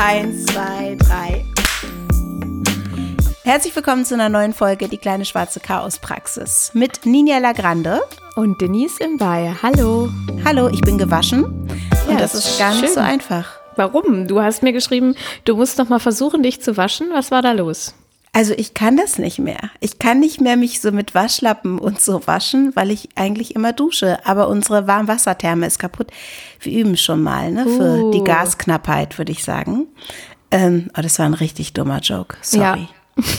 Eins, zwei, drei. Herzlich willkommen zu einer neuen Folge Die kleine schwarze Chaospraxis mit Ninja Lagrande und Denise im Bayer. Hallo. Hallo, ich bin gewaschen ja, und das, das ist gar schön. nicht so einfach. Warum? Du hast mir geschrieben, du musst noch mal versuchen, dich zu waschen. Was war da los? Also ich kann das nicht mehr. Ich kann nicht mehr mich so mit Waschlappen und so waschen, weil ich eigentlich immer dusche. Aber unsere Warmwassertherme ist kaputt. Wir üben schon mal, ne? Für uh. die Gasknappheit, würde ich sagen. Ähm, oh, das war ein richtig dummer Joke. Sorry. Ja.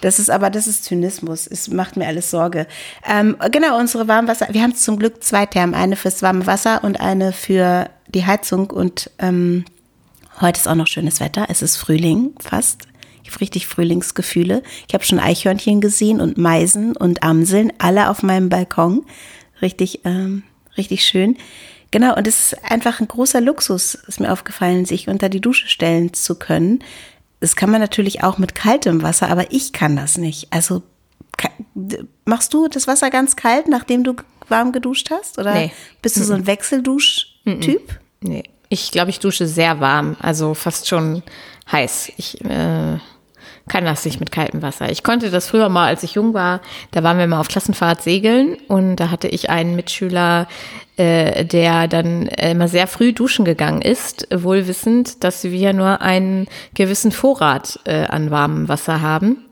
Das ist aber, das ist Zynismus. Es macht mir alles Sorge. Ähm, genau, unsere Warmwasser, wir haben zum Glück zwei Thermen. Eine fürs warme Wasser und eine für die Heizung. Und ähm, heute ist auch noch schönes Wetter. Es ist Frühling fast. Richtig Frühlingsgefühle. Ich habe schon Eichhörnchen gesehen und Meisen und Amseln, alle auf meinem Balkon. Richtig, ähm, richtig schön. Genau, und es ist einfach ein großer Luxus, ist mir aufgefallen, sich unter die Dusche stellen zu können. Das kann man natürlich auch mit kaltem Wasser, aber ich kann das nicht. Also machst du das Wasser ganz kalt, nachdem du warm geduscht hast? Oder nee. bist du so ein Wechseldusch-Typ? Nee. Ich glaube, ich dusche sehr warm, also fast schon heiß. Ich äh, kann das nicht mit kaltem Wasser. Ich konnte das früher mal, als ich jung war, da waren wir mal auf Klassenfahrt segeln und da hatte ich einen Mitschüler, äh, der dann immer sehr früh duschen gegangen ist, wohl wissend, dass wir nur einen gewissen Vorrat äh, an warmem Wasser haben.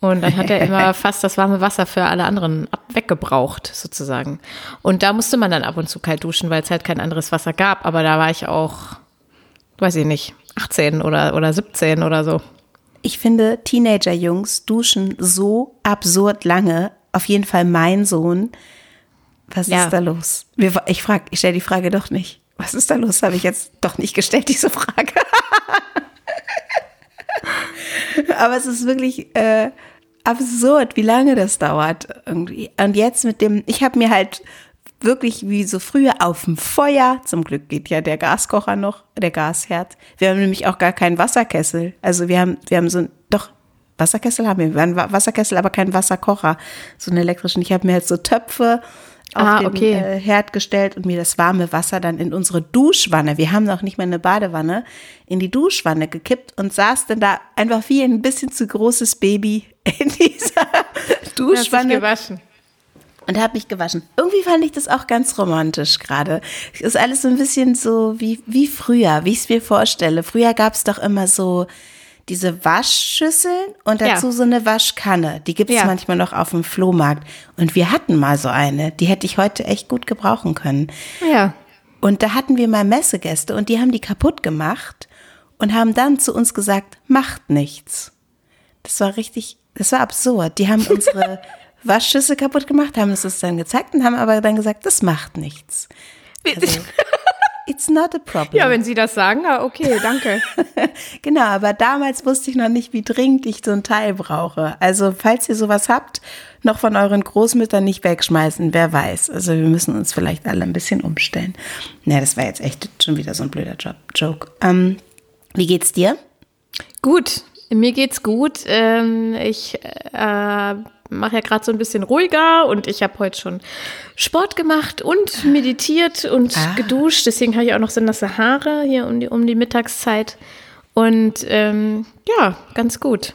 Und dann hat er immer fast das warme Wasser für alle anderen weggebraucht, sozusagen. Und da musste man dann ab und zu kalt duschen, weil es halt kein anderes Wasser gab. Aber da war ich auch, weiß ich nicht, 18 oder, oder 17 oder so. Ich finde, Teenager-Jungs duschen so absurd lange. Auf jeden Fall mein Sohn. Was ja. ist da los? Ich frage, ich stelle die Frage doch nicht. Was ist da los? Habe ich jetzt doch nicht gestellt, diese Frage. Aber es ist wirklich äh, absurd, wie lange das dauert irgendwie. Und jetzt mit dem, ich habe mir halt wirklich wie so früher auf dem Feuer. Zum Glück geht ja der Gaskocher noch, der Gasherd. Wir haben nämlich auch gar keinen Wasserkessel. Also wir haben, wir haben so, doch, Wasserkessel haben wir. Wir haben Wasserkessel, aber keinen Wasserkocher. So einen elektrischen. Ich habe mir halt so Töpfe auf ah, den okay. äh, Herd gestellt und mir das warme Wasser dann in unsere Duschwanne, wir haben noch nicht mal eine Badewanne, in die Duschwanne gekippt und saß dann da einfach wie ein bisschen zu großes Baby in dieser Duschwanne. gewaschen und habe mich gewaschen. Irgendwie fand ich das auch ganz romantisch gerade. Ist alles so ein bisschen so wie, wie früher, wie ich es mir vorstelle. Früher gab es doch immer so diese Waschschüsseln und dazu ja. so eine Waschkanne. Die gibt es ja. manchmal noch auf dem Flohmarkt. Und wir hatten mal so eine. Die hätte ich heute echt gut gebrauchen können. Ja. Und da hatten wir mal Messegäste und die haben die kaputt gemacht und haben dann zu uns gesagt, macht nichts. Das war richtig, das war absurd. Die haben unsere Waschschüssel kaputt gemacht, haben es uns dann gezeigt und haben aber dann gesagt, das macht nichts. Also, it's not a problem. Ja, wenn Sie das sagen, okay, danke. genau, aber damals wusste ich noch nicht, wie dringend ich so ein Teil brauche. Also, falls ihr sowas habt, noch von euren Großmüttern nicht wegschmeißen, wer weiß. Also, wir müssen uns vielleicht alle ein bisschen umstellen. Ne, das war jetzt echt schon wieder so ein blöder Job Joke. Ähm, wie geht's dir? Gut, mir geht's gut. Ähm, ich äh, mache ja gerade so ein bisschen ruhiger und ich habe heute schon Sport gemacht und meditiert und ah. geduscht. Deswegen habe ich auch noch so nasse Haare hier um die, um die Mittagszeit. Und ähm, ja, ganz gut.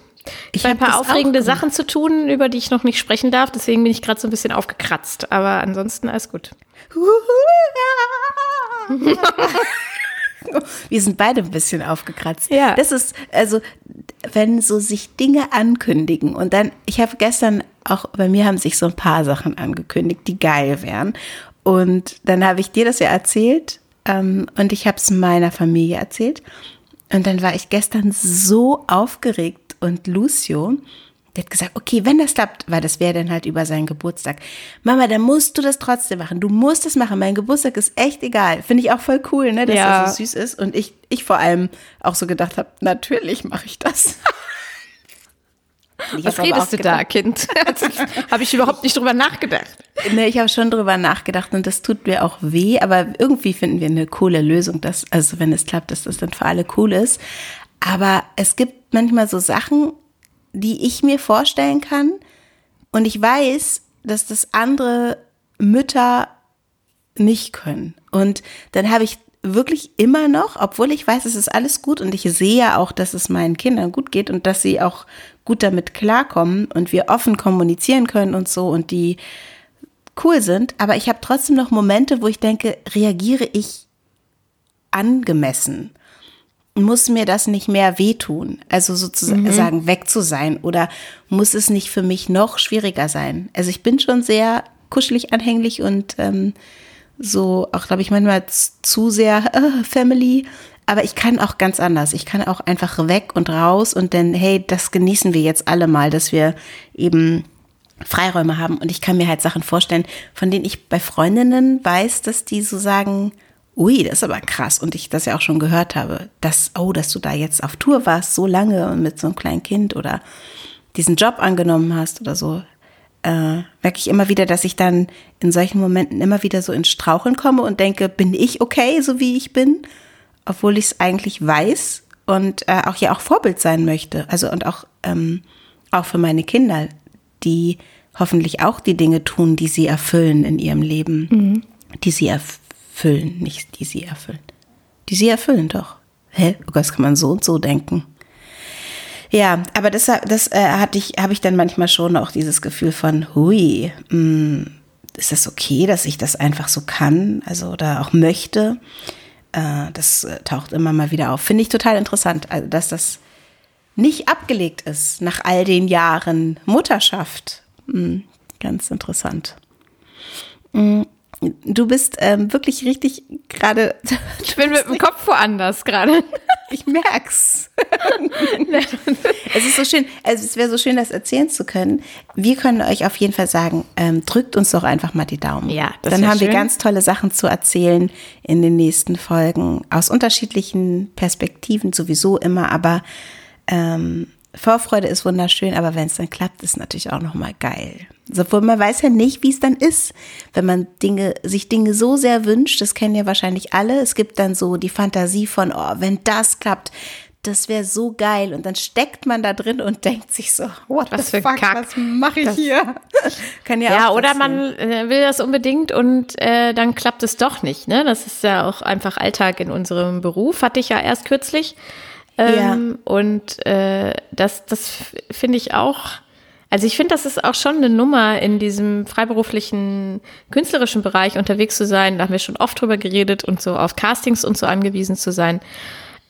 Ich habe ein paar aufregende Sachen zu tun, über die ich noch nicht sprechen darf. Deswegen bin ich gerade so ein bisschen aufgekratzt. Aber ansonsten alles gut. Wir sind beide ein bisschen aufgekratzt. Ja. Das ist, also, wenn so sich Dinge ankündigen und dann, ich habe gestern auch, bei mir haben sich so ein paar Sachen angekündigt, die geil wären. Und dann habe ich dir das ja erzählt ähm, und ich habe es meiner Familie erzählt. Und dann war ich gestern so aufgeregt und Lucio, der hat gesagt, okay, wenn das klappt, weil das wäre dann halt über seinen Geburtstag. Mama, dann musst du das trotzdem machen. Du musst es machen. Mein Geburtstag ist echt egal. Finde ich auch voll cool, ne, dass ja. er so süß ist. Und ich, ich vor allem auch so gedacht habe, natürlich mache ich das. Was redest du da, Kind? habe ich überhaupt nicht drüber nachgedacht. Nee, ich habe schon drüber nachgedacht und das tut mir auch weh, aber irgendwie finden wir eine coole Lösung, dass, also wenn es klappt, dass das dann für alle cool ist. Aber es gibt manchmal so Sachen, die ich mir vorstellen kann. Und ich weiß, dass das andere Mütter nicht können. Und dann habe ich wirklich immer noch, obwohl ich weiß, es ist alles gut und ich sehe ja auch, dass es meinen Kindern gut geht und dass sie auch gut damit klarkommen und wir offen kommunizieren können und so und die cool sind. Aber ich habe trotzdem noch Momente, wo ich denke, reagiere ich angemessen? Muss mir das nicht mehr wehtun? Also sozusagen mhm. weg zu sein oder muss es nicht für mich noch schwieriger sein? Also ich bin schon sehr kuschelig anhänglich und ähm, so auch, glaube ich, manchmal zu sehr äh, Family. Aber ich kann auch ganz anders. Ich kann auch einfach weg und raus und dann, hey, das genießen wir jetzt alle mal, dass wir eben Freiräume haben. Und ich kann mir halt Sachen vorstellen, von denen ich bei Freundinnen weiß, dass die so sagen, ui, das ist aber krass. Und ich das ja auch schon gehört habe, dass, oh, dass du da jetzt auf Tour warst, so lange und mit so einem kleinen Kind oder diesen Job angenommen hast oder so äh, merke ich immer wieder, dass ich dann in solchen Momenten immer wieder so ins Straucheln komme und denke, bin ich okay, so wie ich bin, obwohl ich es eigentlich weiß und äh, auch ja auch Vorbild sein möchte. Also und auch, ähm, auch für meine Kinder, die hoffentlich auch die Dinge tun, die sie erfüllen in ihrem Leben. Mhm. Die sie erfüllen, nicht die sie erfüllen. Die sie erfüllen doch. Hä? Oh das kann man so und so denken. Ja, aber das, das äh, hatte ich, habe ich dann manchmal schon auch dieses Gefühl von, hui, mh, hm, ist das okay, dass ich das einfach so kann, also oder auch möchte? Äh, das äh, taucht immer mal wieder auf. Finde ich total interessant, also, dass das nicht abgelegt ist nach all den Jahren Mutterschaft. Hm, ganz interessant. Hm, Du bist ähm, wirklich richtig gerade. Ich bin mit dem Kopf woanders gerade. Ich merk's. es ist so schön, also es wäre so schön, das erzählen zu können. Wir können euch auf jeden Fall sagen, ähm, drückt uns doch einfach mal die Daumen. Ja, das Dann haben schön. wir ganz tolle Sachen zu erzählen in den nächsten Folgen. Aus unterschiedlichen Perspektiven sowieso immer, aber ähm, Vorfreude ist wunderschön, aber wenn es dann klappt, ist natürlich auch nochmal geil. Obwohl man weiß ja nicht, wie es dann ist, wenn man Dinge, sich Dinge so sehr wünscht, das kennen ja wahrscheinlich alle. Es gibt dann so die Fantasie von, oh, wenn das klappt, das wäre so geil. Und dann steckt man da drin und denkt sich so, what was the fuck, Kack. was mache ich das, hier? Kann ja, ja oder man äh, will das unbedingt und äh, dann klappt es doch nicht. Ne? Das ist ja auch einfach Alltag in unserem Beruf. Hatte ich ja erst kürzlich. Ähm, ja. Und äh, das, das finde ich auch. Also ich finde, das ist auch schon eine Nummer, in diesem freiberuflichen, künstlerischen Bereich unterwegs zu sein. Da haben wir schon oft drüber geredet und so auf Castings und so angewiesen zu sein.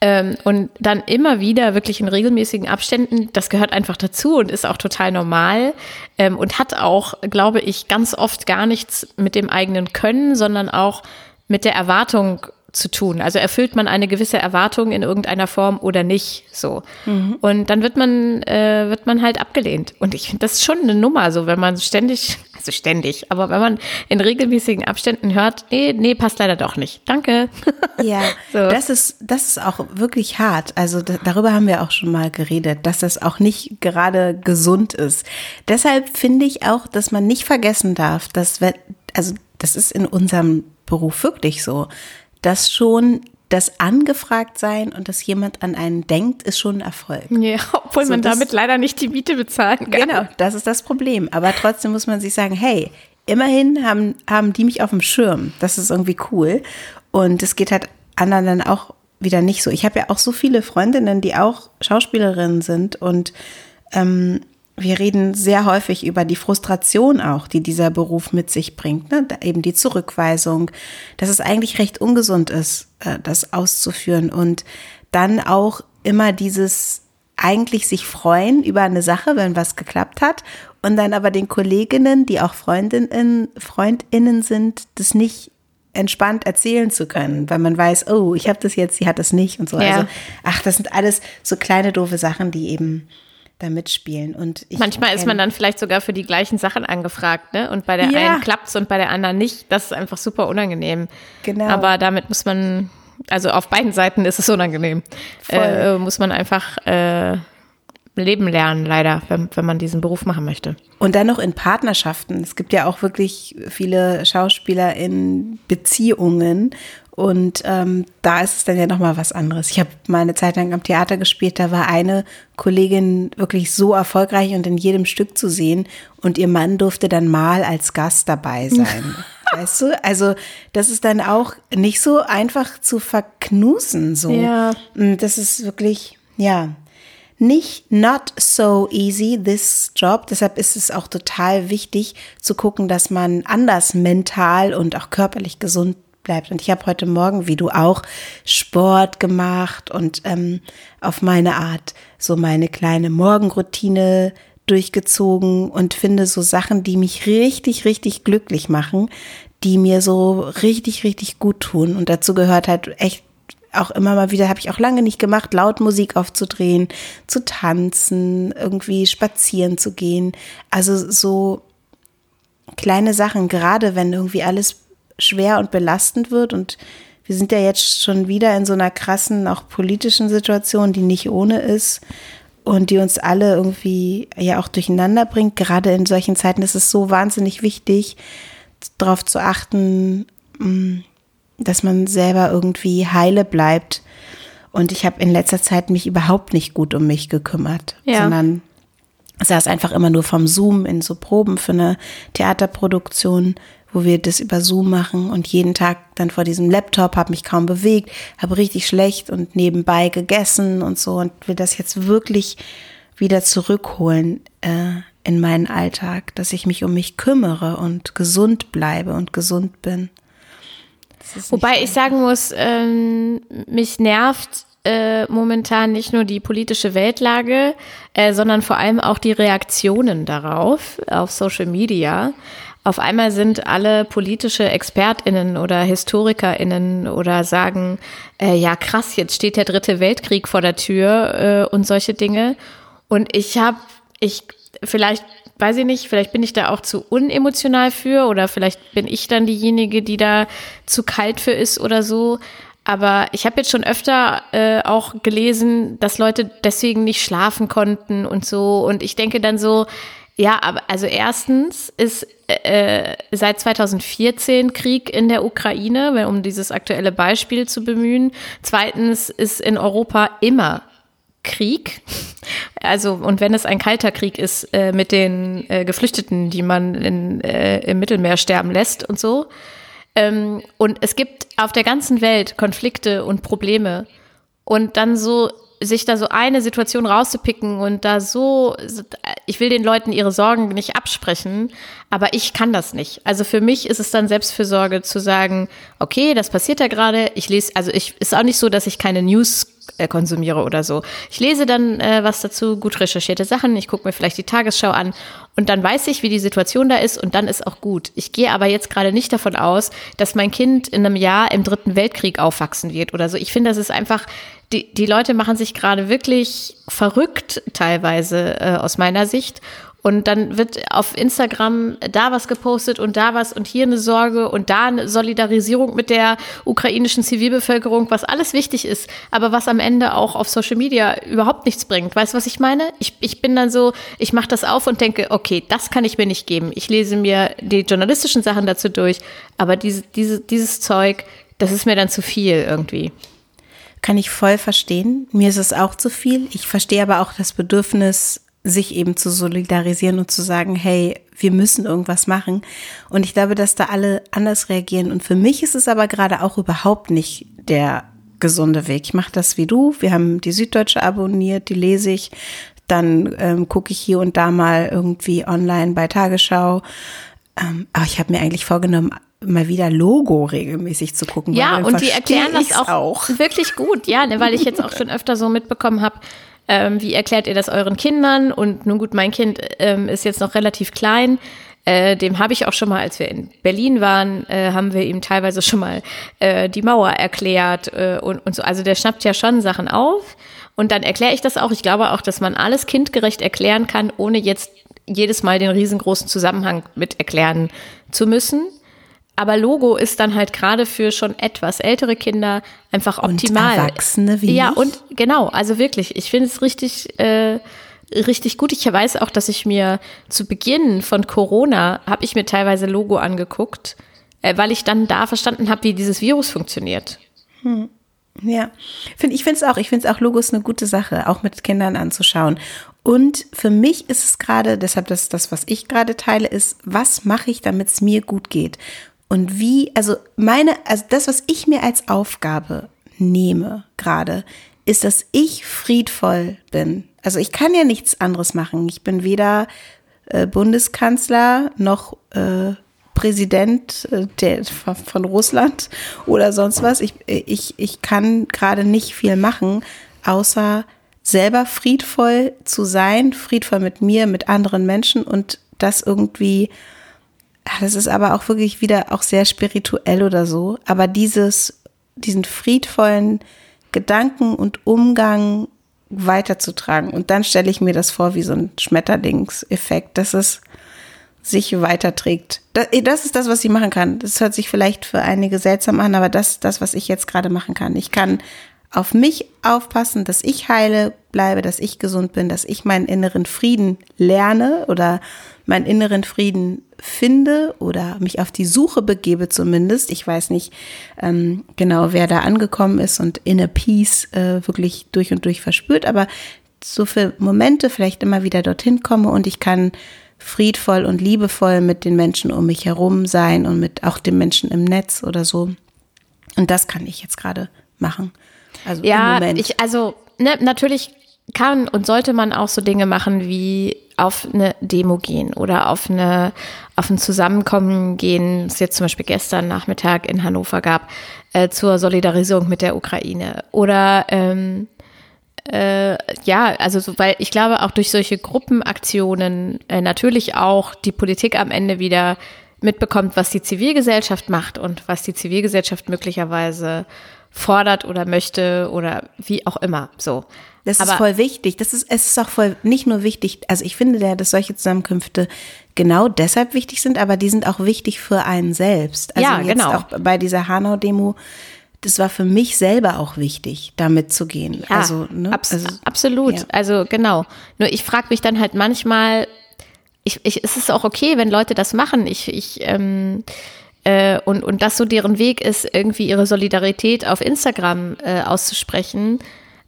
Ähm, und dann immer wieder wirklich in regelmäßigen Abständen, das gehört einfach dazu und ist auch total normal ähm, und hat auch, glaube ich, ganz oft gar nichts mit dem eigenen Können, sondern auch mit der Erwartung zu tun. Also erfüllt man eine gewisse Erwartung in irgendeiner Form oder nicht so. Mhm. Und dann wird man, äh, wird man halt abgelehnt. Und ich finde das ist schon eine Nummer, so wenn man ständig, also ständig, aber wenn man in regelmäßigen Abständen hört, nee, nee, passt leider doch nicht. Danke. Ja, so. das ist, das ist auch wirklich hart. Also darüber haben wir auch schon mal geredet, dass das auch nicht gerade gesund ist. Deshalb finde ich auch, dass man nicht vergessen darf, dass, also das ist in unserem Beruf wirklich so dass schon das angefragt sein und dass jemand an einen denkt, ist schon ein Erfolg. Ja, obwohl so, man damit leider nicht die Miete bezahlen kann. Genau, das ist das Problem. Aber trotzdem muss man sich sagen, hey, immerhin haben, haben die mich auf dem Schirm. Das ist irgendwie cool. Und es geht halt anderen dann auch wieder nicht so. Ich habe ja auch so viele Freundinnen, die auch Schauspielerinnen sind und ähm, wir reden sehr häufig über die Frustration auch, die dieser Beruf mit sich bringt. Ne? Eben die Zurückweisung, dass es eigentlich recht ungesund ist, äh, das auszuführen. Und dann auch immer dieses eigentlich sich freuen über eine Sache, wenn was geklappt hat. Und dann aber den Kolleginnen, die auch Freundinnen, Freundinnen sind, das nicht entspannt erzählen zu können, weil man weiß, oh, ich habe das jetzt, sie hat das nicht und so. Ja. Also, ach, das sind alles so kleine doofe Sachen, die eben da mitspielen. Und Manchmal ist man dann vielleicht sogar für die gleichen Sachen angefragt, ne? Und bei der ja. einen klappt's und bei der anderen nicht. Das ist einfach super unangenehm. Genau. Aber damit muss man, also auf beiden Seiten ist es unangenehm. Äh, muss man einfach äh, leben lernen, leider, wenn, wenn man diesen Beruf machen möchte. Und dann noch in Partnerschaften. Es gibt ja auch wirklich viele Schauspieler in Beziehungen und ähm, da ist es dann ja nochmal was anderes. Ich habe mal eine Zeit lang am Theater gespielt, da war eine Kollegin wirklich so erfolgreich und in jedem Stück zu sehen. Und ihr Mann durfte dann mal als Gast dabei sein. weißt du? Also, das ist dann auch nicht so einfach zu verknusen, so. Ja. Das ist wirklich, ja, nicht not so easy, this job. Deshalb ist es auch total wichtig zu gucken, dass man anders mental und auch körperlich gesund bleibt. Und ich habe heute Morgen, wie du auch, Sport gemacht und ähm, auf meine Art so meine kleine Morgenroutine durchgezogen und finde so Sachen, die mich richtig, richtig glücklich machen, die mir so richtig, richtig gut tun. Und dazu gehört halt echt auch immer mal wieder, habe ich auch lange nicht gemacht, laut Musik aufzudrehen, zu tanzen, irgendwie spazieren zu gehen. Also so kleine Sachen, gerade wenn irgendwie alles schwer und belastend wird und wir sind ja jetzt schon wieder in so einer krassen, auch politischen Situation, die nicht ohne ist und die uns alle irgendwie ja auch durcheinander bringt. Gerade in solchen Zeiten ist es so wahnsinnig wichtig, darauf zu achten, mm, dass man selber irgendwie heile bleibt. Und ich habe in letzter Zeit mich überhaupt nicht gut um mich gekümmert, ja. sondern saß einfach immer nur vom Zoom in so Proben für eine Theaterproduktion, wo wir das über Zoom machen und jeden Tag dann vor diesem Laptop, habe mich kaum bewegt, habe richtig schlecht und nebenbei gegessen und so und will das jetzt wirklich wieder zurückholen äh, in meinen Alltag, dass ich mich um mich kümmere und gesund bleibe und gesund bin. Wobei ich sagen muss, ähm, mich nervt äh, momentan nicht nur die politische Weltlage, äh, sondern vor allem auch die Reaktionen darauf auf Social Media. Auf einmal sind alle politische ExpertInnen oder HistorikerInnen oder sagen, äh, ja krass, jetzt steht der dritte Weltkrieg vor der Tür äh, und solche Dinge. Und ich habe, ich, vielleicht weiß ich nicht, vielleicht bin ich da auch zu unemotional für oder vielleicht bin ich dann diejenige, die da zu kalt für ist oder so. Aber ich habe jetzt schon öfter äh, auch gelesen, dass Leute deswegen nicht schlafen konnten und so. Und ich denke dann so, ja, aber also erstens ist äh, seit 2014 Krieg in der Ukraine, um dieses aktuelle Beispiel zu bemühen. Zweitens ist in Europa immer Krieg. Also, und wenn es ein kalter Krieg ist, äh, mit den äh, Geflüchteten, die man in, äh, im Mittelmeer sterben lässt und so. Ähm, und es gibt auf der ganzen Welt Konflikte und Probleme. Und dann so sich da so eine Situation rauszupicken und da so, ich will den Leuten ihre Sorgen nicht absprechen, aber ich kann das nicht. Also für mich ist es dann Selbstfürsorge zu sagen, okay, das passiert ja gerade, ich lese, also ich, ist auch nicht so, dass ich keine News äh, konsumiere oder so. Ich lese dann äh, was dazu, gut recherchierte Sachen, ich gucke mir vielleicht die Tagesschau an und dann weiß ich, wie die Situation da ist und dann ist auch gut. Ich gehe aber jetzt gerade nicht davon aus, dass mein Kind in einem Jahr im Dritten Weltkrieg aufwachsen wird oder so. Ich finde, das ist einfach, die, die Leute machen sich gerade wirklich verrückt teilweise äh, aus meiner Sicht. Und dann wird auf Instagram da was gepostet und da was und hier eine Sorge und da eine Solidarisierung mit der ukrainischen Zivilbevölkerung, was alles wichtig ist, aber was am Ende auch auf Social Media überhaupt nichts bringt. Weißt du, was ich meine? Ich, ich bin dann so, ich mache das auf und denke, okay, das kann ich mir nicht geben. Ich lese mir die journalistischen Sachen dazu durch, aber diese, diese, dieses Zeug, das ist mir dann zu viel irgendwie. Kann ich voll verstehen. Mir ist es auch zu viel. Ich verstehe aber auch das Bedürfnis, sich eben zu solidarisieren und zu sagen, hey, wir müssen irgendwas machen. Und ich glaube, dass da alle anders reagieren. Und für mich ist es aber gerade auch überhaupt nicht der gesunde Weg. Ich mache das wie du. Wir haben die Süddeutsche abonniert, die lese ich. Dann ähm, gucke ich hier und da mal irgendwie online bei Tagesschau. Ähm, aber ich habe mir eigentlich vorgenommen, mal wieder Logo regelmäßig zu gucken. Ja, und die erklären das auch, auch, wirklich gut, ja, ne, weil ich jetzt auch schon öfter so mitbekommen habe, ähm, wie erklärt ihr das euren Kindern? Und nun gut, mein Kind ähm, ist jetzt noch relativ klein. Äh, dem habe ich auch schon mal, als wir in Berlin waren, äh, haben wir ihm teilweise schon mal äh, die Mauer erklärt äh, und, und so. Also der schnappt ja schon Sachen auf. Und dann erkläre ich das auch. Ich glaube auch, dass man alles kindgerecht erklären kann, ohne jetzt jedes Mal den riesengroßen Zusammenhang mit erklären zu müssen. Aber Logo ist dann halt gerade für schon etwas ältere Kinder einfach optimal. Und Erwachsene wie Ja, und genau, also wirklich, ich finde es richtig, äh, richtig gut. Ich weiß auch, dass ich mir zu Beginn von Corona habe ich mir teilweise Logo angeguckt, äh, weil ich dann da verstanden habe, wie dieses Virus funktioniert. Hm. Ja, find, ich finde es auch. Ich finde es auch Logos eine gute Sache, auch mit Kindern anzuschauen. Und für mich ist es gerade, deshalb das, das, was ich gerade teile, ist, was mache ich, damit es mir gut geht? Und wie, also meine, also das, was ich mir als Aufgabe nehme gerade, ist, dass ich friedvoll bin. Also ich kann ja nichts anderes machen. Ich bin weder äh, Bundeskanzler noch äh, Präsident äh, der, von Russland oder sonst was. Ich, ich, ich kann gerade nicht viel machen, außer selber friedvoll zu sein, friedvoll mit mir, mit anderen Menschen und das irgendwie, das ist aber auch wirklich wieder auch sehr spirituell oder so, aber dieses, diesen friedvollen Gedanken und Umgang weiterzutragen. Und dann stelle ich mir das vor wie so ein Schmetterlingseffekt, dass es sich weiterträgt. Das, das ist das, was ich machen kann. Das hört sich vielleicht für einige seltsam an, aber das ist das, was ich jetzt gerade machen kann. Ich kann auf mich aufpassen, dass ich heile bleibe, dass ich gesund bin, dass ich meinen inneren Frieden lerne oder meinen inneren Frieden finde oder mich auf die Suche begebe zumindest. Ich weiß nicht ähm, genau, wer da angekommen ist und inner Peace äh, wirklich durch und durch verspürt, aber so für Momente vielleicht immer wieder dorthin komme und ich kann friedvoll und liebevoll mit den Menschen um mich herum sein und mit auch den Menschen im Netz oder so. Und das kann ich jetzt gerade machen. Also ja, ich, also ne, natürlich kann und sollte man auch so Dinge machen wie auf eine Demo gehen oder auf eine auf ein Zusammenkommen gehen, es jetzt zum Beispiel gestern Nachmittag in Hannover gab, äh, zur Solidarisierung mit der Ukraine. Oder ähm, äh, ja, also so, weil ich glaube auch durch solche Gruppenaktionen äh, natürlich auch die Politik am Ende wieder mitbekommt, was die Zivilgesellschaft macht und was die Zivilgesellschaft möglicherweise fordert oder möchte oder wie auch immer. So. Das ist voll wichtig. Das ist, es ist auch voll nicht nur wichtig. Also ich finde ja, dass solche Zusammenkünfte genau deshalb wichtig sind, aber die sind auch wichtig für einen selbst. Also ja, jetzt genau. Auch bei dieser Hanau-Demo, das war für mich selber auch wichtig, damit zu gehen. Ja, also, ne? abs also, absolut. Ja. Also genau. Nur ich frage mich dann halt manchmal, ich, ich, es ist auch okay, wenn Leute das machen. Ich, ich ähm, äh, und, und das so deren Weg ist, irgendwie ihre Solidarität auf Instagram äh, auszusprechen.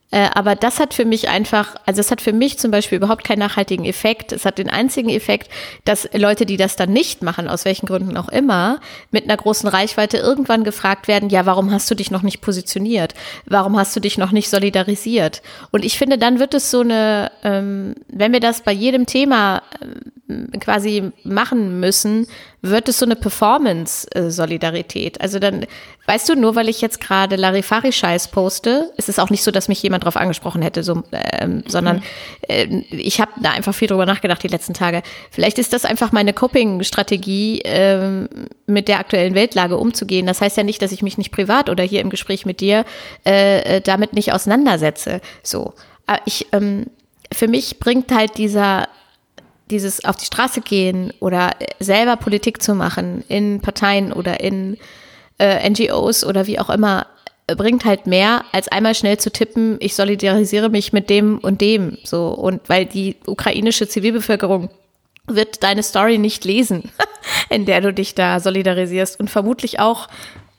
Äh, aber das hat für mich einfach, also es hat für mich zum Beispiel überhaupt keinen nachhaltigen Effekt. Es hat den einzigen Effekt, dass Leute, die das dann nicht machen, aus welchen Gründen auch immer, mit einer großen Reichweite irgendwann gefragt werden, ja, warum hast du dich noch nicht positioniert? Warum hast du dich noch nicht solidarisiert? Und ich finde, dann wird es so eine, ähm, wenn wir das bei jedem Thema ähm, quasi machen müssen, wird es so eine Performance-Solidarität. Also dann, weißt du, nur weil ich jetzt gerade Larifari-Scheiß poste, ist es auch nicht so, dass mich jemand darauf angesprochen hätte, so, ähm, sondern äh, ich habe da einfach viel drüber nachgedacht die letzten Tage. Vielleicht ist das einfach meine Coping-Strategie, ähm, mit der aktuellen Weltlage umzugehen. Das heißt ja nicht, dass ich mich nicht privat oder hier im Gespräch mit dir äh, äh damit nicht auseinandersetze. So, Aber ich ähm, für mich bringt halt dieser dieses auf die Straße gehen oder selber Politik zu machen in Parteien oder in äh, NGOs oder wie auch immer, bringt halt mehr, als einmal schnell zu tippen, ich solidarisiere mich mit dem und dem. So, und weil die ukrainische Zivilbevölkerung wird deine Story nicht lesen, in der du dich da solidarisierst und vermutlich auch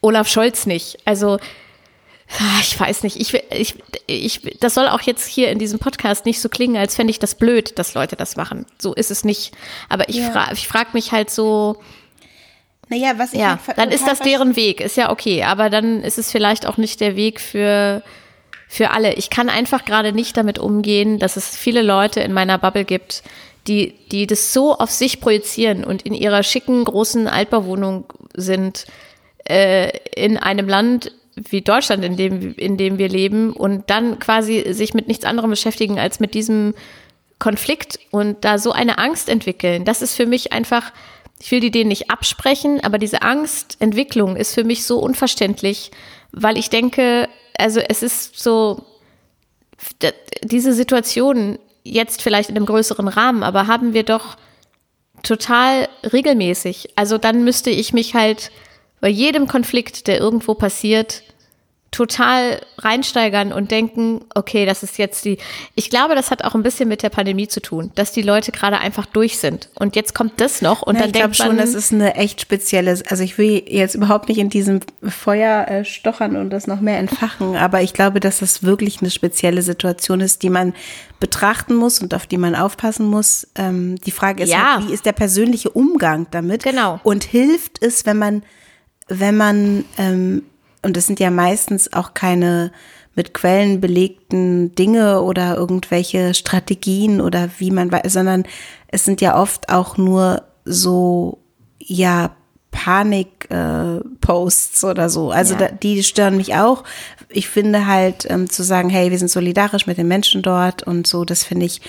Olaf Scholz nicht. Also ich weiß nicht, ich, ich, ich, das soll auch jetzt hier in diesem Podcast nicht so klingen, als fände ich das blöd, dass Leute das machen. So ist es nicht. Aber ich, ja. fra ich frage mich halt so, naja, was ich ja, halt dann ist das deren Weg, ist ja okay, aber dann ist es vielleicht auch nicht der Weg für, für alle. Ich kann einfach gerade nicht damit umgehen, dass es viele Leute in meiner Bubble gibt, die, die das so auf sich projizieren und in ihrer schicken, großen Altbauwohnung sind, äh, in einem Land, wie Deutschland, in dem, in dem wir leben und dann quasi sich mit nichts anderem beschäftigen als mit diesem Konflikt und da so eine Angst entwickeln. Das ist für mich einfach, ich will die denen nicht absprechen, aber diese Angstentwicklung ist für mich so unverständlich, weil ich denke, also es ist so, diese Situation jetzt vielleicht in einem größeren Rahmen, aber haben wir doch total regelmäßig. Also dann müsste ich mich halt bei jedem Konflikt, der irgendwo passiert, total reinsteigern und denken, okay, das ist jetzt die. Ich glaube, das hat auch ein bisschen mit der Pandemie zu tun, dass die Leute gerade einfach durch sind. Und jetzt kommt das noch und ja, dann ich denkt man. schon, das ist eine echt spezielle. Also ich will jetzt überhaupt nicht in diesem Feuer äh, stochern und das noch mehr entfachen, aber ich glaube, dass das wirklich eine spezielle Situation ist, die man betrachten muss und auf die man aufpassen muss. Ähm, die Frage ist, ja. halt, wie ist der persönliche Umgang damit? Genau. Und hilft es, wenn man wenn man, ähm, und das sind ja meistens auch keine mit Quellen belegten Dinge oder irgendwelche Strategien oder wie man weiß, sondern es sind ja oft auch nur so, ja, Panik-Posts äh, oder so. Also ja. da, die stören mich auch. Ich finde halt ähm, zu sagen, hey, wir sind solidarisch mit den Menschen dort und so, das finde ich,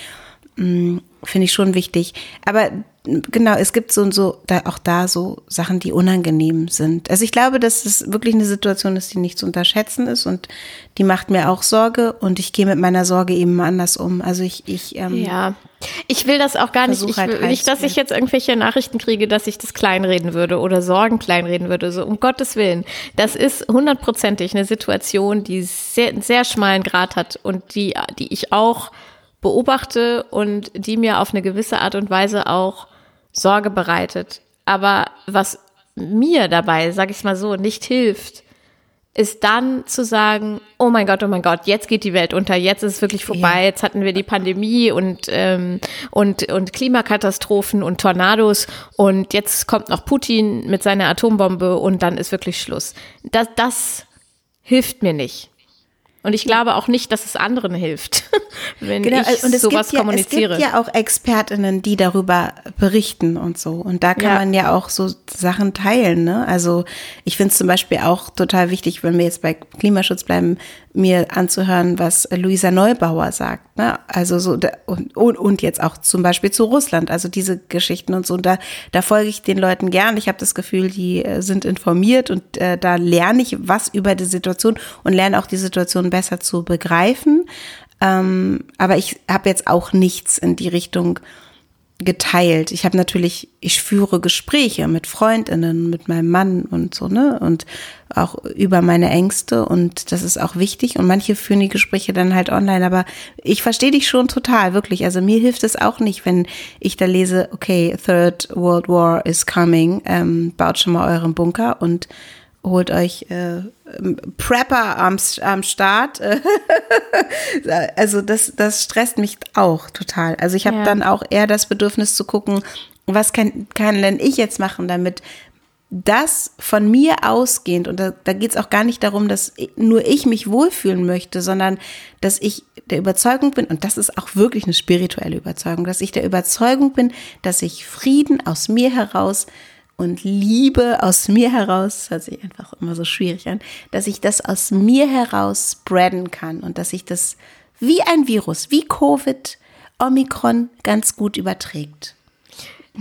mm, finde ich schon wichtig. Aber genau, es gibt so und so, da, auch da so Sachen, die unangenehm sind. Also ich glaube, dass es wirklich eine Situation ist, die nicht zu unterschätzen ist und die macht mir auch Sorge und ich gehe mit meiner Sorge eben anders um. Also ich, ich ähm, ja, ich will das auch gar nicht. Ich halt will nicht, dass ich jetzt irgendwelche Nachrichten kriege, dass ich das kleinreden würde oder Sorgen kleinreden würde. So um Gottes Willen, das ist hundertprozentig eine Situation, die sehr, einen sehr schmalen Grad hat und die, die ich auch beobachte und die mir auf eine gewisse Art und Weise auch Sorge bereitet. Aber was mir dabei, sag ich mal so, nicht hilft, ist dann zu sagen, oh mein Gott, oh mein Gott, jetzt geht die Welt unter, jetzt ist es wirklich vorbei, ja. jetzt hatten wir die Pandemie und, ähm, und, und Klimakatastrophen und Tornados und jetzt kommt noch Putin mit seiner Atombombe und dann ist wirklich Schluss. Das, das hilft mir nicht. Und ich glaube auch nicht, dass es anderen hilft, wenn genau, ich und es sowas gibt ja, kommuniziere. Es gibt ja auch Expertinnen, die darüber berichten und so. Und da kann ja. man ja auch so Sachen teilen. Ne? Also ich finde es zum Beispiel auch total wichtig, wenn wir jetzt bei Klimaschutz bleiben, mir anzuhören, was Luisa Neubauer sagt. Ne? Also so und, und, jetzt auch zum Beispiel zu Russland. Also diese Geschichten und so. Und da, da folge ich den Leuten gern. Ich habe das Gefühl, die äh, sind informiert und äh, da lerne ich was über die Situation und lerne auch die Situation besser zu begreifen. Ähm, aber ich habe jetzt auch nichts in die Richtung geteilt. Ich habe natürlich, ich führe Gespräche mit Freundinnen, mit meinem Mann und so, ne? Und auch über meine Ängste und das ist auch wichtig. Und manche führen die Gespräche dann halt online, aber ich verstehe dich schon total, wirklich. Also mir hilft es auch nicht, wenn ich da lese, okay, Third World War is coming, ähm, baut schon mal euren Bunker und holt euch äh, Prepper am, am Start. also das, das stresst mich auch total. Also ich habe ja. dann auch eher das Bedürfnis zu gucken, was kann, kann denn ich jetzt machen, damit das von mir ausgehend, und da, da geht es auch gar nicht darum, dass nur ich mich wohlfühlen möchte, sondern dass ich der Überzeugung bin, und das ist auch wirklich eine spirituelle Überzeugung, dass ich der Überzeugung bin, dass ich Frieden aus mir heraus und Liebe aus mir heraus, das hört sich einfach immer so schwierig an, dass ich das aus mir heraus spreaden kann und dass ich das wie ein Virus, wie Covid, Omikron ganz gut überträgt.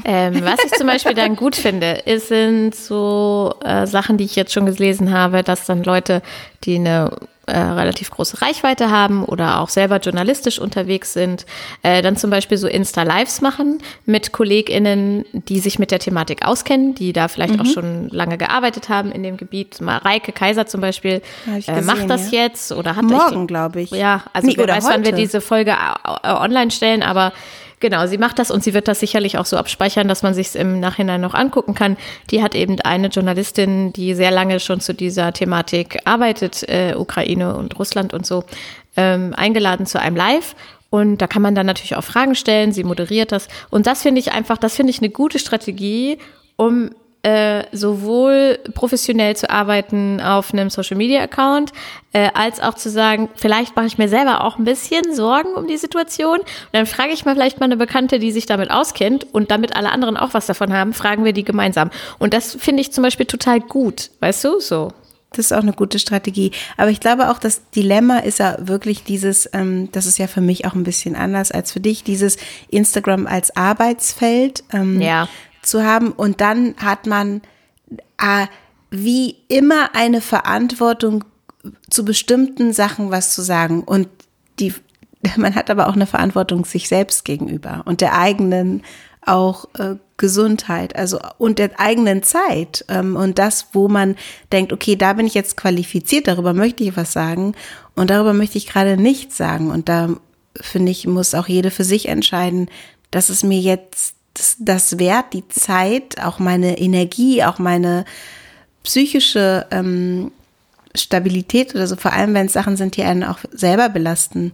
Ähm, was ich zum Beispiel dann gut finde, sind so äh, Sachen, die ich jetzt schon gelesen habe, dass dann Leute, die eine äh, relativ große Reichweite haben oder auch selber journalistisch unterwegs sind, äh, dann zum Beispiel so Insta-Lives machen mit KollegInnen, die sich mit der Thematik auskennen, die da vielleicht mhm. auch schon lange gearbeitet haben in dem Gebiet. Mareike Kaiser zum Beispiel gesehen, äh, macht das ja. jetzt oder hat Morgen, glaube ich. Ja, also nee, wer weiß, heute. wann wir diese Folge äh, online stellen, aber Genau, sie macht das und sie wird das sicherlich auch so abspeichern, dass man sich es im Nachhinein noch angucken kann. Die hat eben eine Journalistin, die sehr lange schon zu dieser Thematik arbeitet, äh, Ukraine und Russland und so, ähm, eingeladen zu einem Live. Und da kann man dann natürlich auch Fragen stellen. Sie moderiert das. Und das finde ich einfach, das finde ich eine gute Strategie, um äh, sowohl professionell zu arbeiten auf einem Social Media Account, äh, als auch zu sagen, vielleicht mache ich mir selber auch ein bisschen Sorgen um die Situation. Und dann frage ich mal vielleicht mal eine Bekannte, die sich damit auskennt und damit alle anderen auch was davon haben, fragen wir die gemeinsam. Und das finde ich zum Beispiel total gut, weißt du, so. Das ist auch eine gute Strategie. Aber ich glaube auch, das Dilemma ist ja wirklich dieses, ähm, das ist ja für mich auch ein bisschen anders als für dich, dieses Instagram als Arbeitsfeld. Ähm, ja zu haben. Und dann hat man äh, wie immer eine Verantwortung zu bestimmten Sachen was zu sagen. Und die, man hat aber auch eine Verantwortung sich selbst gegenüber und der eigenen auch äh, Gesundheit, also und der eigenen Zeit ähm, und das, wo man denkt, okay, da bin ich jetzt qualifiziert, darüber möchte ich was sagen und darüber möchte ich gerade nichts sagen und da finde ich, muss auch jede für sich entscheiden, dass es mir jetzt das, das wert, die Zeit, auch meine Energie, auch meine psychische ähm, Stabilität oder so, vor allem wenn es Sachen sind, die einen auch selber belasten.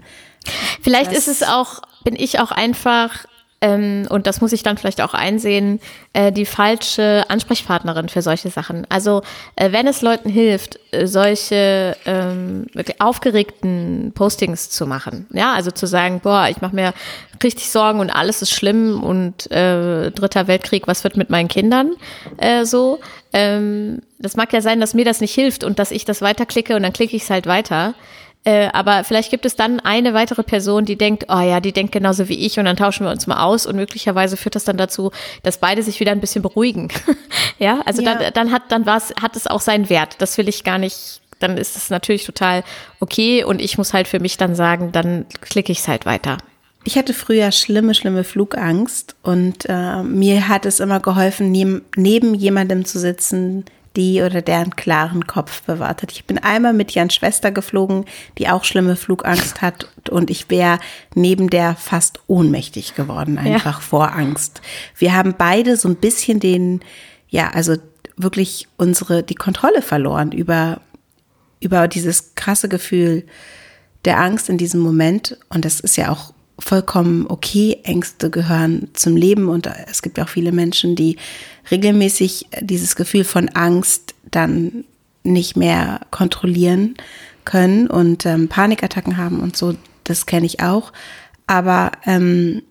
Vielleicht das ist es auch, bin ich auch einfach ähm, und das muss ich dann vielleicht auch einsehen, äh, die falsche Ansprechpartnerin für solche Sachen. Also äh, wenn es Leuten hilft, äh, solche ähm, aufgeregten Postings zu machen, ja, also zu sagen, boah, ich mache mir richtig Sorgen und alles ist schlimm und äh, dritter Weltkrieg, was wird mit meinen Kindern äh, so. Ähm, das mag ja sein, dass mir das nicht hilft und dass ich das weiterklicke und dann klicke ich es halt weiter. Äh, aber vielleicht gibt es dann eine weitere Person, die denkt, oh ja, die denkt genauso wie ich und dann tauschen wir uns mal aus und möglicherweise führt das dann dazu, dass beide sich wieder ein bisschen beruhigen. ja, also ja. Dann, dann hat dann war's, hat es auch seinen Wert. Das will ich gar nicht. Dann ist es natürlich total okay und ich muss halt für mich dann sagen, dann klicke ich es halt weiter. Ich hatte früher schlimme, schlimme Flugangst und äh, mir hat es immer geholfen, neben, neben jemandem zu sitzen, die oder der einen klaren Kopf bewahrt hat. Ich bin einmal mit Jans Schwester geflogen, die auch schlimme Flugangst hat und ich wäre neben der fast ohnmächtig geworden, einfach ja. vor Angst. Wir haben beide so ein bisschen den, ja, also wirklich unsere, die Kontrolle verloren über, über dieses krasse Gefühl der Angst in diesem Moment. Und das ist ja auch vollkommen okay. Ängste gehören zum Leben und es gibt ja auch viele Menschen, die regelmäßig dieses Gefühl von Angst dann nicht mehr kontrollieren können und ähm, Panikattacken haben und so. Das kenne ich auch. Aber ähm,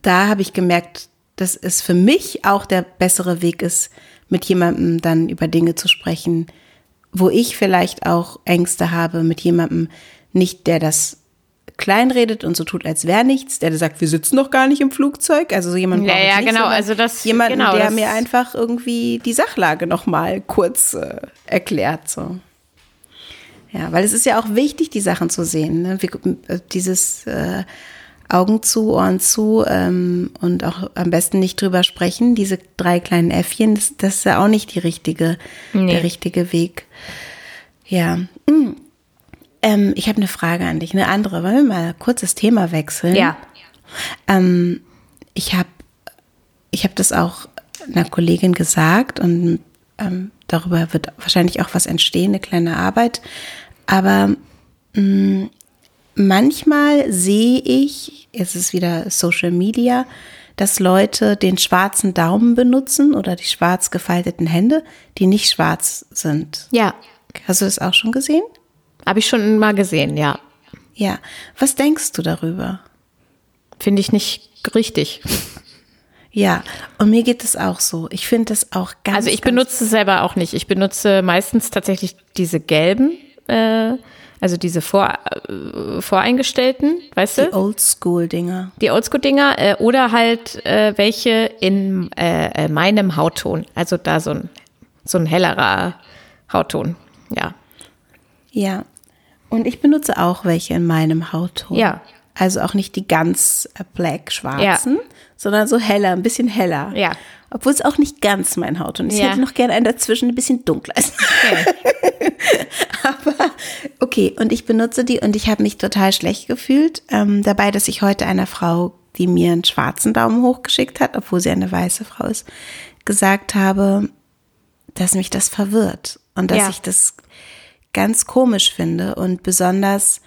da habe ich gemerkt, dass es für mich auch der bessere Weg ist, mit jemandem dann über Dinge zu sprechen, wo ich vielleicht auch Ängste habe, mit jemandem nicht, der das kleinredet und so tut, als wäre nichts, der sagt, wir sitzen noch gar nicht im Flugzeug. Also so jemand ja, ja, genau, also das jemanden, genau, der das mir einfach irgendwie die Sachlage noch mal kurz äh, erklärt so. Ja, weil es ist ja auch wichtig, die Sachen zu sehen. Ne? Wie, äh, dieses äh, Augen zu, Ohren zu ähm, und auch am besten nicht drüber sprechen. Diese drei kleinen Äffchen, das, das ist ja auch nicht die richtige, nee. der richtige Weg. Ja. Mhm. Ähm, ich habe eine Frage an dich, eine andere. Wollen wir mal kurz das Thema wechseln? Ja. Ähm, ich habe ich hab das auch einer Kollegin gesagt und ähm, darüber wird wahrscheinlich auch was entstehen, eine kleine Arbeit. Aber mh, mm, manchmal sehe ich, jetzt ist wieder Social Media, dass Leute den schwarzen Daumen benutzen oder die schwarz gefalteten Hände, die nicht schwarz sind. Ja. Hast du das auch schon gesehen? Habe ich schon mal gesehen, ja. Ja. Was denkst du darüber? Finde ich nicht richtig. Ja, und mir geht es auch so. Ich finde das auch ganz. Also ich benutze es selber auch nicht. Ich benutze meistens tatsächlich diese gelben, äh, also diese vor, äh, voreingestellten, weißt die du? Die Oldschool-Dinger. Die Oldschool-Dinger äh, oder halt äh, welche in äh, äh, meinem Hautton. Also da so ein, so ein hellerer Hautton. Ja. Ja. Und ich benutze auch welche in meinem Hautton. Ja. Also auch nicht die ganz äh, black schwarzen, ja. sondern so heller, ein bisschen heller. Ja. Obwohl es auch nicht ganz mein Hautton ist. Ich ja. hätte noch gerne einen dazwischen, ein bisschen dunkler ist. Okay. Aber okay, und ich benutze die und ich habe mich total schlecht gefühlt ähm, dabei, dass ich heute einer Frau, die mir einen schwarzen Daumen hochgeschickt hat, obwohl sie eine weiße Frau ist, gesagt habe, dass mich das verwirrt und dass ja. ich das ganz komisch finde und besonders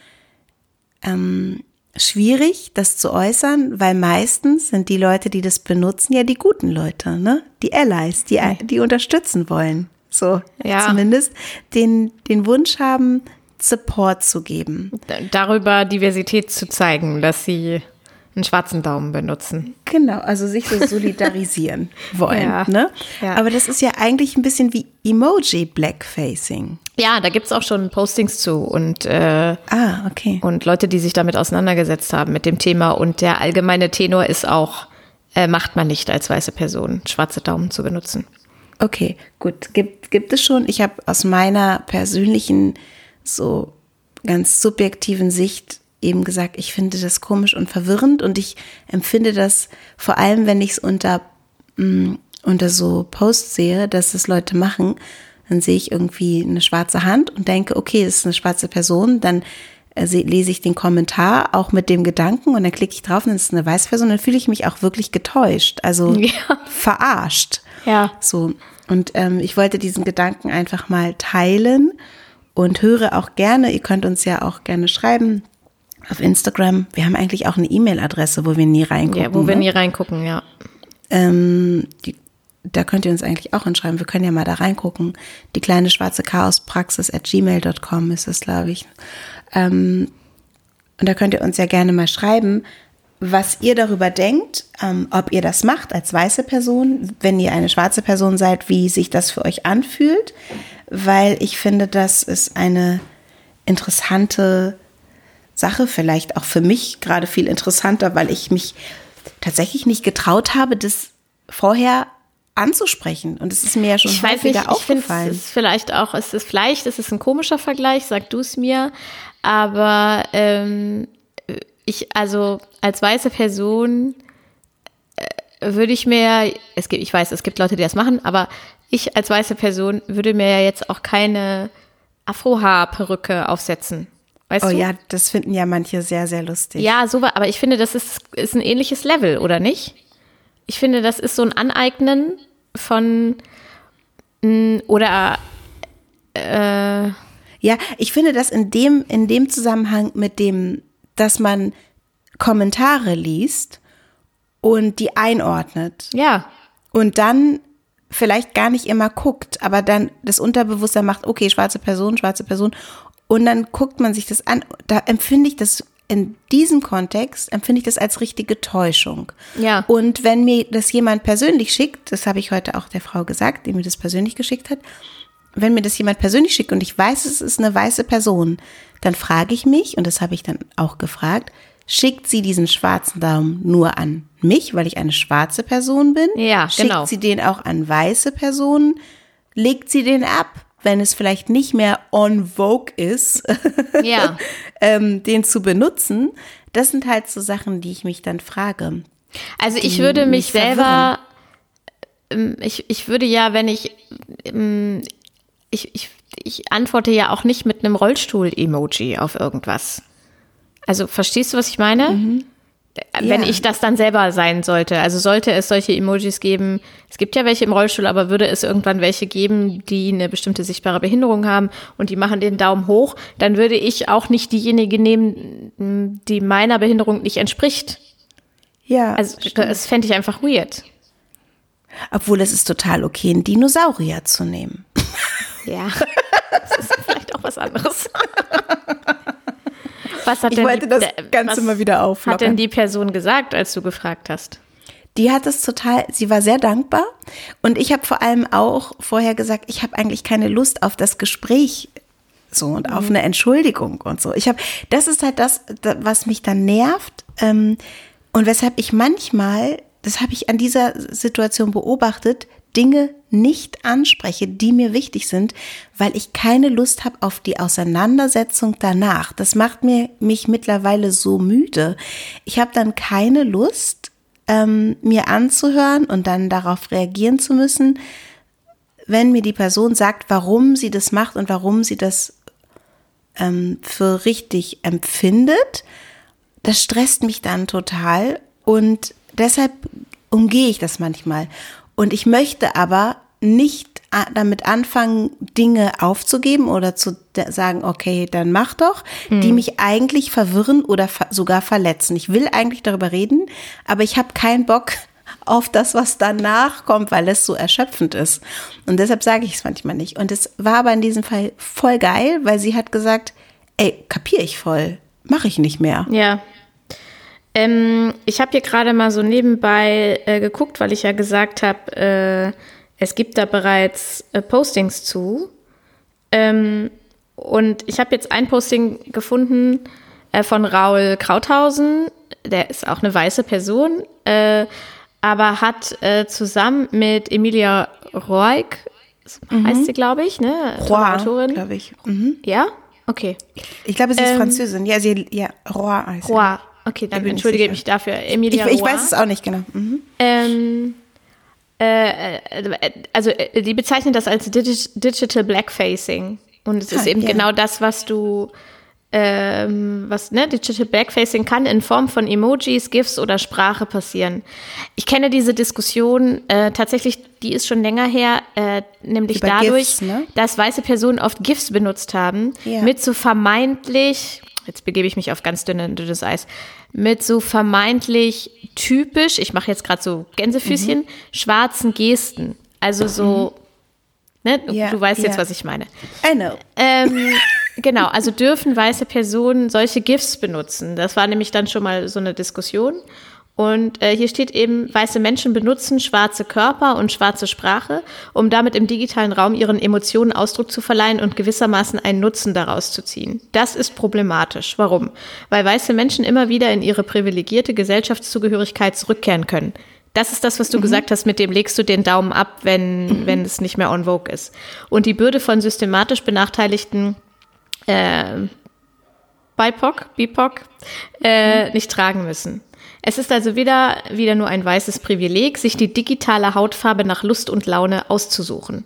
ähm, schwierig, das zu äußern, weil meistens sind die Leute, die das benutzen, ja die guten Leute, ne? Die Allies, die, die unterstützen wollen. So, ja. zumindest den, den Wunsch haben, Support zu geben. Darüber Diversität zu zeigen, dass sie einen schwarzen Daumen benutzen. Genau, also sich so solidarisieren wollen. Ja, ne? Ja. Aber das ist ja eigentlich ein bisschen wie Emoji-Blackfacing. Ja, da gibt es auch schon Postings zu und, äh, ah, okay. und Leute, die sich damit auseinandergesetzt haben mit dem Thema. Und der allgemeine Tenor ist auch, äh, macht man nicht als weiße Person, schwarze Daumen zu benutzen. Okay, gut. Gibt, gibt es schon. Ich habe aus meiner persönlichen, so ganz subjektiven Sicht eben gesagt, ich finde das komisch und verwirrend und ich empfinde das vor allem, wenn ich es unter, mh, mm, unter so Posts sehe, dass das Leute machen, dann sehe ich irgendwie eine schwarze Hand und denke, okay, das ist eine schwarze Person, dann äh, lese ich den Kommentar auch mit dem Gedanken und dann klicke ich drauf und dann ist es eine weiße Person, dann fühle ich mich auch wirklich getäuscht, also ja. verarscht. Ja. So. Und ähm, ich wollte diesen Gedanken einfach mal teilen und höre auch gerne, ihr könnt uns ja auch gerne schreiben, auf Instagram. Wir haben eigentlich auch eine E-Mail-Adresse, wo wir nie reingucken. Ja, wo wir ne? nie reingucken, ja. Ähm, die, da könnt ihr uns eigentlich auch anschreiben. Wir können ja mal da reingucken. Die kleine schwarze Chaospraxis at gmail.com ist es, glaube ich. Ähm, und da könnt ihr uns ja gerne mal schreiben, was ihr darüber denkt, ähm, ob ihr das macht als weiße Person, wenn ihr eine schwarze Person seid, wie sich das für euch anfühlt. Weil ich finde, das ist eine interessante Sache, vielleicht auch für mich gerade viel interessanter, weil ich mich tatsächlich nicht getraut habe, das vorher anzusprechen. Und es ist mir ja schon Ich weiß nicht, ich aufgefallen. es ist vielleicht auch, es ist vielleicht, es ist ein komischer Vergleich, sag du es mir, aber ähm, ich, also als weiße Person äh, würde ich mir, es gibt, ich weiß, es gibt Leute, die das machen, aber ich als weiße Person würde mir ja jetzt auch keine Afrohaarperücke aufsetzen. Weißt oh du? ja, das finden ja manche sehr, sehr lustig. Ja, so war, aber ich finde, das ist, ist ein ähnliches Level, oder nicht? Ich finde, das ist so ein Aneignen von mh, oder äh, Ja, ich finde das in dem, in dem Zusammenhang mit dem, dass man Kommentare liest und die einordnet ja, und dann vielleicht gar nicht immer guckt, aber dann das Unterbewusstsein macht, okay, schwarze Person, schwarze Person und dann guckt man sich das an. Da empfinde ich das in diesem Kontext, empfinde ich das als richtige Täuschung. Ja. Und wenn mir das jemand persönlich schickt, das habe ich heute auch der Frau gesagt, die mir das persönlich geschickt hat, wenn mir das jemand persönlich schickt und ich weiß, es ist eine weiße Person, dann frage ich mich, und das habe ich dann auch gefragt, schickt sie diesen schwarzen Daumen nur an mich, weil ich eine schwarze Person bin? Ja, schickt genau. sie den auch an weiße Personen? Legt sie den ab, wenn es vielleicht nicht mehr on vogue ist, ja. ähm, den zu benutzen? Das sind halt so Sachen, die ich mich dann frage. Also ich würde mich mich selber, ähm, ich, ich würde ja, wenn ich, ähm, ich, ich, ich antworte ja auch nicht mit einem Rollstuhl-Emoji auf irgendwas. Also verstehst du, was ich meine? Äh, Wenn Ja. ich das dann selber sein sollte. Also sollte es solche Emojis geben, es gibt ja welche im Rollstuhl, aber würde es irgendwann welche geben, die eine bestimmte sichtbare Behinderung haben und die machen den Daumen hoch, dann würde ich auch nicht diejenige nehmen, die meiner Behinderung nicht entspricht. Ja, Also das fände ich einfach weird. obwohl es ist total okay, einen Dinosaurier zu nehmen. Ja, das ist vielleicht auch was anderes. Was hat Ich denn wollte die, das Ganze mal wieder Hat auflockern. denn die Person gesagt, als du gefragt hast? Die hat es total, sie war sehr dankbar und ich habe vor allem auch vorher gesagt, ich habe eigentlich keine Lust auf das Gespräch so und auf eine Entschuldigung und so. Ich habe, das ist halt das, da- was mich dann nervt ähm, und weshalb ich manchmal, das habe ich an dieser Situation beobachtet, Dinge nicht anspreche, die mir wichtig sind, weil ich keine Lust habe auf die Auseinandersetzung danach. Das macht mir mich mittlerweile so müde. Ich habe dann keine Lust, ähm, mir anzuhören und dann darauf reagieren zu müssen, wenn mir die Person sagt, warum sie das macht und warum sie das ähm, für richtig empfindet. Das stresst mich dann total und deshalb umgehe ich das manchmal. Und ich möchte aber nicht damit anfangen, Dinge aufzugeben oder zu sagen, okay, dann mach doch, die mich eigentlich verwirren oder ver sogar verletzen. Ich will eigentlich darüber reden, aber ich habe keinen Bock auf das, was danach kommt, weil es so erschöpfend ist. Und deshalb sage ich es manchmal nicht. Und es war aber in diesem Fall voll geil, weil sie hat gesagt, ey, kapier ich voll, mache ich nicht mehr. Ja. Ähm, ich habe hier gerade mal so nebenbei äh, geguckt, weil ich ja gesagt habe, äh, es gibt da bereits äh, Postings zu. Ähm, und ich habe jetzt ein Posting gefunden äh, von Raul Krauthausen. Der ist auch eine weiße Person, äh, aber hat äh, zusammen mit Emilia Roig, heißt sie, glaube ich, ne? Autorin. glaube ich. Mhm. Ja? Okay. Ich glaube, sie ist Ähm, Französin. Ja, sie, ja, Roy heißt sie. Roy. Okay, dann ich entschuldige mich dafür. Ich, Emilia ich Roy. weiß es auch nicht genau. Mhm. Ähm, äh, äh, also äh, die bezeichnet das als Digi Digital Blackfacing. Und es ist Ah, eben ja. genau das, was du, ähm, was ne, Digital Blackfacing kann in Form von Emojis, GIFs oder Sprache passieren. Ich kenne diese Diskussion äh, tatsächlich, die ist schon länger her, äh, nämlich Über dadurch, GIFs, ne? dass weiße Personen oft GIFs benutzt haben, Ja. mit so vermeintlich jetzt begebe ich mich auf ganz dünne, dünnes Eis, mit so vermeintlich typisch, ich mache jetzt gerade so Gänsefüßchen, mhm. schwarzen Gesten. Also so, ne, ja, du weißt ja. jetzt, was ich meine. I know. Ähm, genau, also dürfen weiße Personen solche GIFs benutzen? Das war nämlich dann schon mal so eine Diskussion. Und äh, hier steht eben, weiße Menschen benutzen schwarze Körper und schwarze Sprache, um damit im digitalen Raum ihren Emotionen Ausdruck zu verleihen und gewissermaßen einen Nutzen daraus zu ziehen. Das ist problematisch. Warum? Weil weiße Menschen immer wieder in ihre privilegierte Gesellschaftszugehörigkeit zurückkehren können. Das ist das, was du mhm. gesagt hast, mit dem legst du den Daumen ab, wenn, mhm. wenn es nicht mehr on vogue ist. Und die Bürde von systematisch benachteiligten äh, BIPOC, BIPOC äh, nicht tragen müssen. Es ist also wieder, wieder nur ein weißes Privileg, sich die digitale Hautfarbe nach Lust und Laune auszusuchen.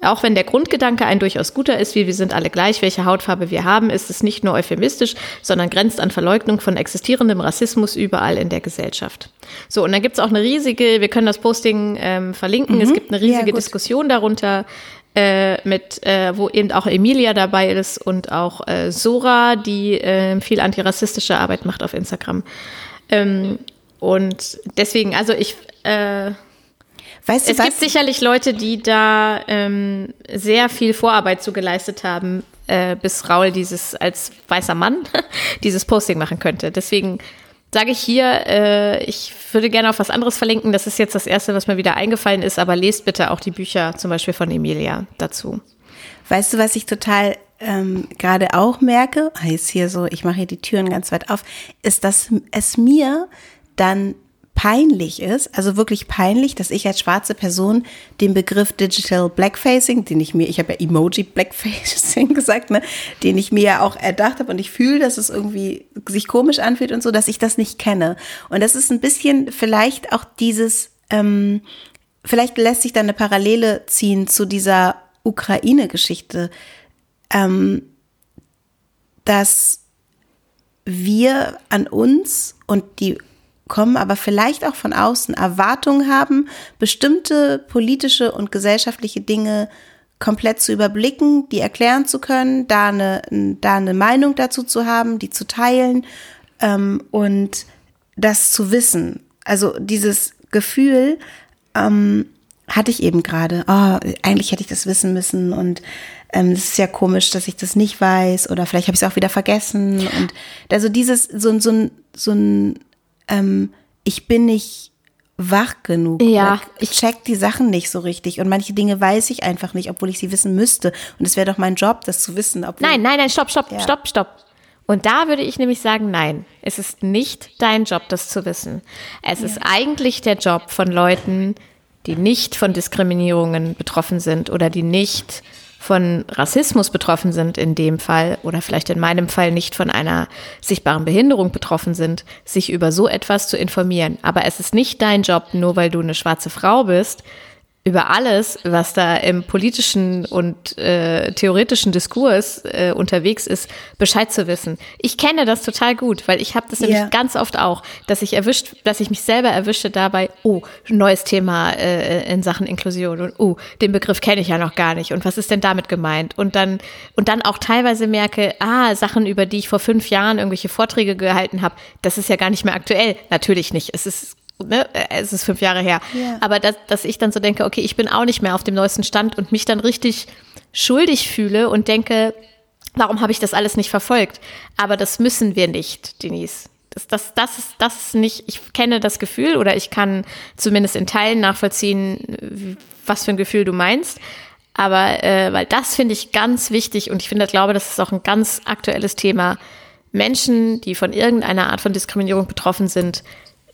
Auch wenn der Grundgedanke ein durchaus guter ist, wie wir sind alle gleich, welche Hautfarbe wir haben, ist es nicht nur euphemistisch, sondern grenzt an Verleugnung von existierendem Rassismus überall in der Gesellschaft. So, und dann gibt es auch eine riesige, wir können das Posting ähm, verlinken, mhm. es gibt eine riesige ja, Diskussion darunter, äh, mit, äh, wo eben auch Emilia dabei ist und auch äh, Sora, die äh, viel antirassistische Arbeit macht auf Instagram. Ähm, und deswegen, also ich, äh, weißt du, es was? gibt sicherlich Leute, die da ähm, sehr viel Vorarbeit zu geleistet haben, äh, bis Raul dieses als weißer Mann dieses Posting machen könnte. Deswegen sage ich hier, äh, ich würde gerne auf was anderes verlinken. Das ist jetzt das Erste, was mir wieder eingefallen ist, aber lest bitte auch die Bücher zum Beispiel von Emilia dazu. Weißt du, was ich total ähm, gerade auch merke, heißt hier so, ich mache hier die Türen ganz weit auf, ist, dass es mir dann peinlich ist, also wirklich peinlich, dass ich als schwarze Person den Begriff Digital Blackfacing, den ich mir, ich habe ja Emoji Blackfacing gesagt, ne, den ich mir ja auch erdacht habe und ich fühle, dass es irgendwie sich komisch anfühlt und so, dass ich das nicht kenne. Und das ist ein bisschen vielleicht auch dieses, ähm, vielleicht lässt sich da eine Parallele ziehen zu dieser Ukraine-Geschichte, ähm, dass wir an uns und die kommen aber vielleicht auch von außen Erwartungen haben, bestimmte politische und gesellschaftliche Dinge komplett zu überblicken, die erklären zu können, da eine, da eine Meinung dazu zu haben, die zu teilen ähm, und das zu wissen. Also dieses Gefühl ähm, hatte ich eben gerade. Oh, eigentlich hätte ich das wissen müssen und ähm, es ist ja komisch, dass ich das nicht weiß oder vielleicht habe ich es auch wieder vergessen. Und also dieses, so, so, ein, so ein, ähm, ich bin nicht wach genug. Ja. Ich check die Sachen nicht so richtig und manche Dinge weiß ich einfach nicht, obwohl ich sie wissen müsste. Und es wäre doch mein Job, das zu wissen. nein, nein, nein, stopp, stopp, ja. stopp, stopp. Und da würde ich nämlich sagen, nein, es ist nicht dein Job, das zu wissen. Es ja. ist eigentlich der Job von Leuten, die nicht von Diskriminierungen betroffen sind oder die nicht von Rassismus betroffen sind in dem Fall oder vielleicht in meinem Fall nicht von einer sichtbaren Behinderung betroffen sind, sich über so etwas zu informieren. Aber es ist nicht dein Job, nur weil du eine schwarze Frau bist, über alles, was da im politischen und äh, theoretischen Diskurs äh, unterwegs ist, Bescheid zu wissen. Ich kenne das total gut, weil ich habe das nämlich ganz oft auch, dass ich erwischt, dass ich mich selber erwische dabei, oh, neues Thema äh, in Sachen Inklusion und oh, den Begriff kenne ich ja noch gar nicht und was ist denn damit gemeint? Und dann und dann auch teilweise merke, ah, Sachen, über die ich vor fünf Jahren irgendwelche Vorträge gehalten habe, das ist ja gar nicht mehr aktuell. Natürlich nicht. Es ist ne, es ist fünf Jahre her. Yeah. Aber dass, dass ich dann so denke, okay, ich bin auch nicht mehr auf dem neuesten Stand und mich dann richtig schuldig fühle und denke, warum habe ich das alles nicht verfolgt? Aber das müssen wir nicht, Denise. Das, das, das, ist, das ist nicht, ich kenne das Gefühl oder ich kann zumindest in Teilen nachvollziehen, was für ein Gefühl du meinst. Aber äh, weil das finde ich ganz wichtig und ich finde, glaube, das ist auch ein ganz aktuelles Thema. Menschen, die von irgendeiner Art von Diskriminierung betroffen sind,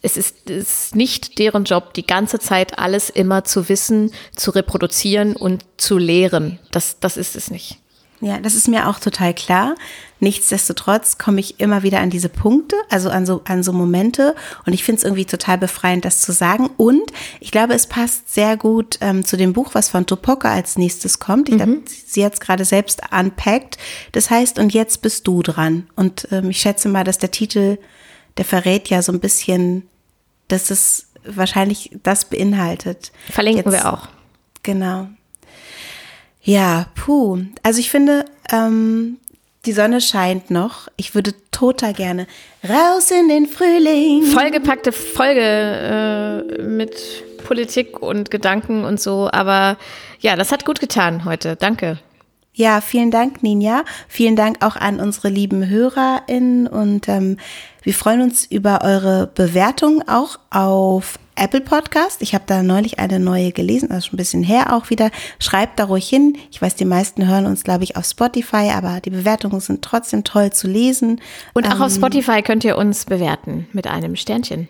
es ist, es ist nicht deren Job, die ganze Zeit alles immer zu wissen, zu reproduzieren und zu lehren. Das, das ist es nicht. Ja, das ist mir auch total klar. Nichtsdestotrotz komme ich immer wieder an diese Punkte, also an so, an so Momente. Und ich finde es irgendwie total befreiend, das zu sagen. Und ich glaube, es passt sehr gut ähm, zu dem Buch, was von Topoka als nächstes kommt. Ich mhm. glaube, sie hat es gerade selbst unpackt. Das heißt, und jetzt bist du dran. Und ähm, ich schätze mal, dass der Titel der verrät ja so ein bisschen, dass es wahrscheinlich das beinhaltet. Verlinken Jetzt, wir auch. Genau. Ja, puh. Also ich finde, ähm, die Sonne scheint noch. Ich würde total gerne raus in den Frühling. Vollgepackte Folge äh, mit Politik und Gedanken und so. Aber ja, das hat gut getan heute. Danke. Ja, vielen Dank, Ninja. Vielen Dank auch an unsere lieben HörerInnen und ähm, wir freuen uns über eure Bewertung auch auf Apple Podcast. Ich habe da neulich eine neue gelesen, also schon ein bisschen her auch wieder. Schreibt da ruhig hin. Ich weiß, die meisten hören uns, glaube ich, auf Spotify, aber die Bewertungen sind trotzdem toll zu lesen. Und auch ähm, auf Spotify könnt ihr uns bewerten mit einem Sternchen.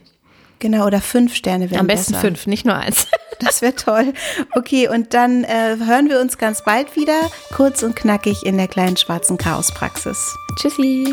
Genau, oder fünf Sterne wären Am besten besser. fünf, nicht nur eins. Das wäre toll. Okay, und dann äh, hören wir uns ganz bald wieder, kurz und knackig in der kleinen schwarzen Chaospraxis. Tschüssi.